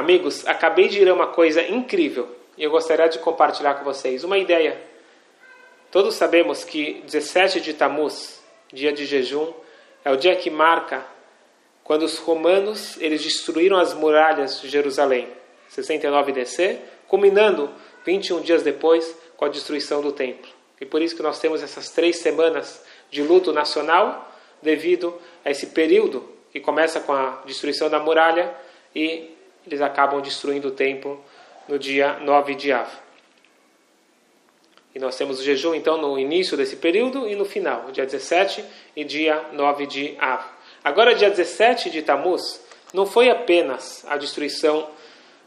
Amigos, acabei de ler uma coisa incrível e eu gostaria de compartilhar com vocês uma ideia. Todos sabemos que 17 de Tammuz, dia de jejum, é o dia que marca quando os romanos eles destruíram as muralhas de Jerusalém, 69 DC, culminando 21 dias depois com a destruição do templo. E por isso que nós temos essas três semanas de luto nacional devido a esse período que começa com a destruição da muralha e eles acabam destruindo o templo no dia 9 de Av. E nós temos o jejum então no início desse período e no final, dia 17 e dia 9 de Av. Agora, dia 17 de Tammuz, não foi apenas a destruição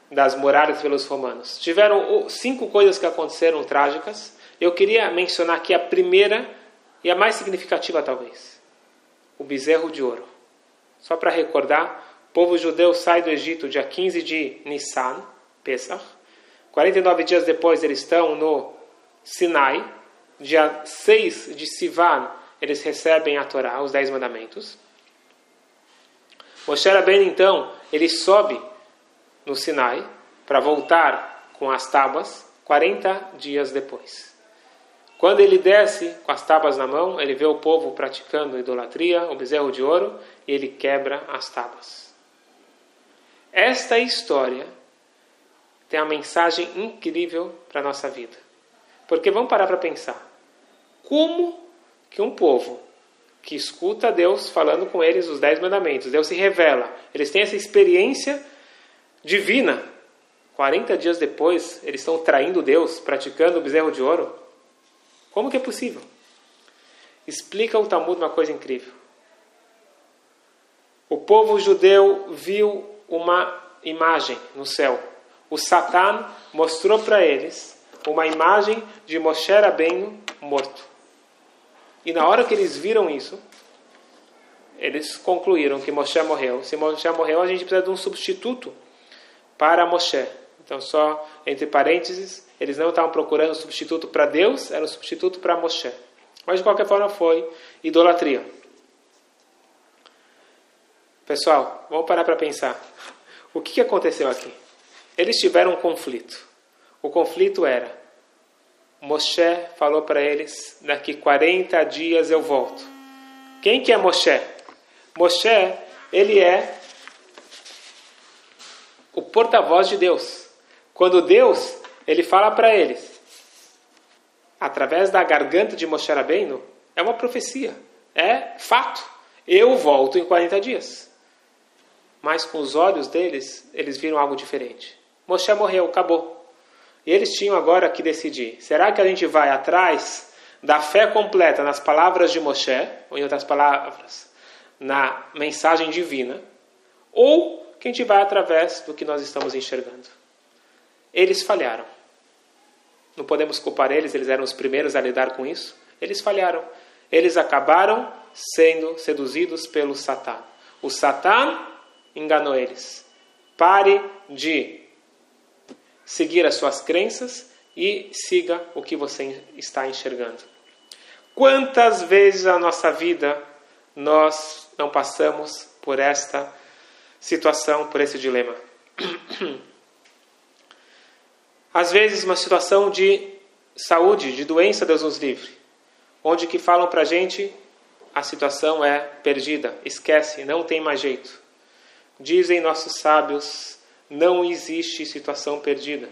das muralhas pelos romanos. Tiveram cinco coisas que aconteceram trágicas. Eu queria mencionar aqui a primeira e a mais significativa, talvez: o bezerro de ouro. Só para recordar, o povo judeu sai do Egito dia 15 de Nissan, Pesach. 49 dias depois eles estão no Sinai. Dia 6 de Sivan eles recebem a Torá, os Dez Mandamentos. Moshe Rabbeinu, então, ele sobe no Sinai para voltar com as tábuas 40 dias depois. Quando ele desce com as tábuas na mão, ele vê o povo praticando idolatria, o bezerro de ouro, e ele quebra as tábuas. Esta história tem uma mensagem incrível para a nossa vida. Porque vamos parar para pensar. Como que um povo que escuta Deus falando com eles os dez mandamentos, Deus se revela, eles têm essa experiência divina. 40 dias depois, eles estão traindo Deus, praticando o bezerro de ouro. Como que é possível? Explica o Talmud uma coisa incrível. O povo judeu viu uma imagem no céu. O Satan mostrou para eles uma imagem de Moshe Rabbeinu morto. E na hora que eles viram isso, eles concluíram que Moshe morreu. Se Moshe morreu, a gente precisa de um substituto para Moshe. Então, só entre parênteses, eles não estavam procurando um substituto para Deus, era um substituto para Moshe. Mas de qualquer forma foi idolatria. Pessoal, vamos parar para pensar. O que aconteceu aqui? Eles tiveram um conflito. O conflito era: Moshe falou para eles: daqui 40 dias eu volto. Quem que é Moshe? Moshe, ele é o porta-voz de Deus. Quando Deus, ele fala para eles, através da garganta de Moshe Rabbeinu, é uma profecia, é fato. Eu volto em 40 dias mas com os olhos deles, eles viram algo diferente. Moshe morreu, acabou. E eles tinham agora que decidir: será que a gente vai atrás da fé completa nas palavras de Moshe, ou em outras palavras, na mensagem divina, ou que a gente vai através do que nós estamos enxergando? Eles falharam. Não podemos culpar eles, eles eram os primeiros a lidar com isso. Eles falharam. Eles acabaram sendo seduzidos pelo Satã. O Satã enganou eles. Pare de seguir as suas crenças e siga o que você está enxergando. Quantas vezes na nossa vida nós não passamos por esta situação, por esse dilema? Às vezes, uma situação de saúde, de doença, Deus nos livre, onde que falam para gente a situação é perdida, esquece, não tem mais jeito. Dizem nossos sábios, não existe situação perdida.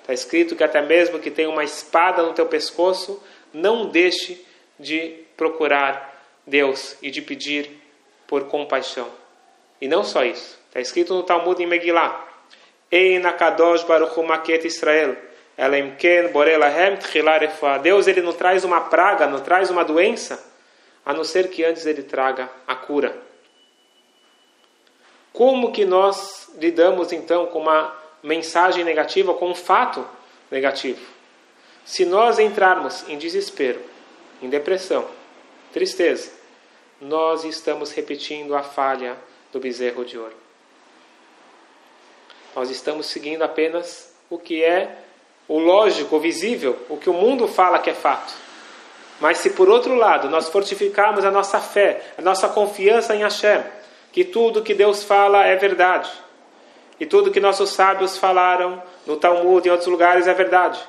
Está escrito que até mesmo que tenha uma espada no teu pescoço, não deixe de procurar Deus e de pedir por compaixão. E não só isso. Está escrito no Talmud em Megillah. Baruch Israel. Deus ele não traz uma praga, não traz uma doença, a não ser que antes ele traga a cura. Como que nós lidamos então com uma mensagem negativa, com um fato negativo? Se nós entrarmos em desespero, em depressão, tristeza, nós estamos repetindo a falha do bezerro de ouro. Nós estamos seguindo apenas o que é o lógico, o visível, o que o mundo fala que é fato. Mas se por outro lado nós fortificarmos a nossa fé, a nossa confiança em Hashem, que tudo que Deus fala é verdade. E tudo que nossos sábios falaram no Talmud e em outros lugares é verdade.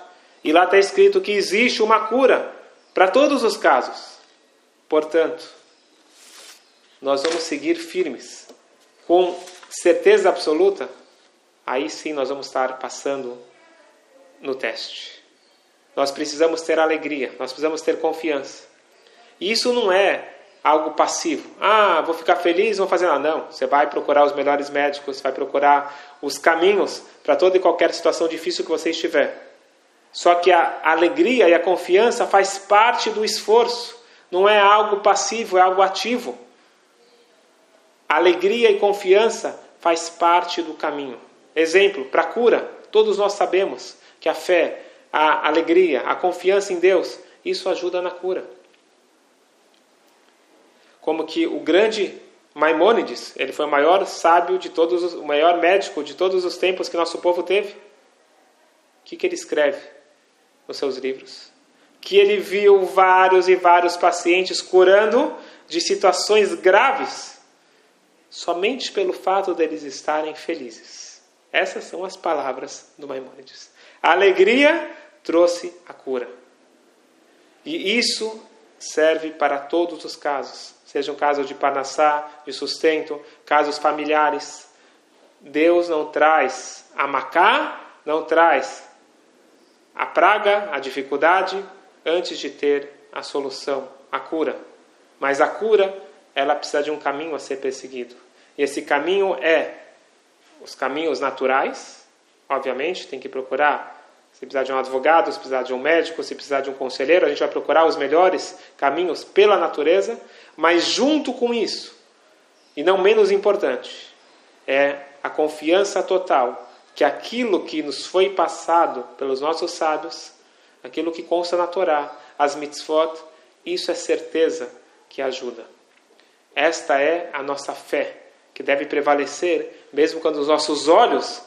E lá está escrito que existe uma cura para todos os casos. Portanto, nós vamos seguir firmes, com certeza absoluta, aí sim nós vamos estar passando no teste. Nós precisamos ter alegria, nós precisamos ter confiança. E isso não é algo passivo. Ah, vou ficar feliz, vou fazer nada. Não, você vai procurar os melhores médicos, vai procurar os caminhos para toda e qualquer situação difícil que você estiver. Só que a alegria e a confiança faz parte do esforço, não é algo passivo, é algo ativo. Alegria e confiança faz parte do caminho. Exemplo, para cura, todos nós sabemos que a fé, a alegria, a confiança em Deus, isso ajuda na cura como que o grande Maimônides, ele foi o maior sábio de todos, os, o maior médico de todos os tempos que nosso povo teve. O que, que ele escreve nos seus livros? Que ele viu vários e vários pacientes curando de situações graves somente pelo fato deles estarem felizes. Essas são as palavras do Maimônides. A alegria trouxe a cura. E isso serve para todos os casos sejam casos de panassá, de sustento, casos familiares. Deus não traz a macá, não traz a praga, a dificuldade, antes de ter a solução, a cura. Mas a cura, ela precisa de um caminho a ser perseguido. E esse caminho é os caminhos naturais, obviamente, tem que procurar se precisar de um advogado, se precisar de um médico, se precisar de um conselheiro, a gente vai procurar os melhores caminhos pela natureza, mas junto com isso, e não menos importante, é a confiança total que aquilo que nos foi passado pelos nossos sábios, aquilo que consta na Torá, as mitzvot, isso é certeza que ajuda. Esta é a nossa fé, que deve prevalecer mesmo quando os nossos olhos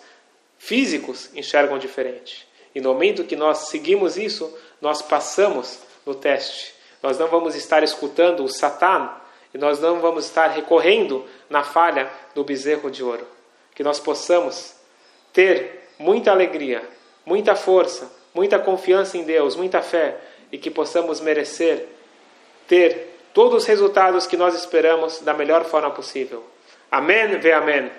físicos enxergam diferente. E no momento que nós seguimos isso, nós passamos no teste. Nós não vamos estar escutando o Satan e nós não vamos estar recorrendo na falha do bezerro de ouro. Que nós possamos ter muita alegria, muita força, muita confiança em Deus, muita fé e que possamos merecer ter todos os resultados que nós esperamos da melhor forma possível. Amém, ve amém.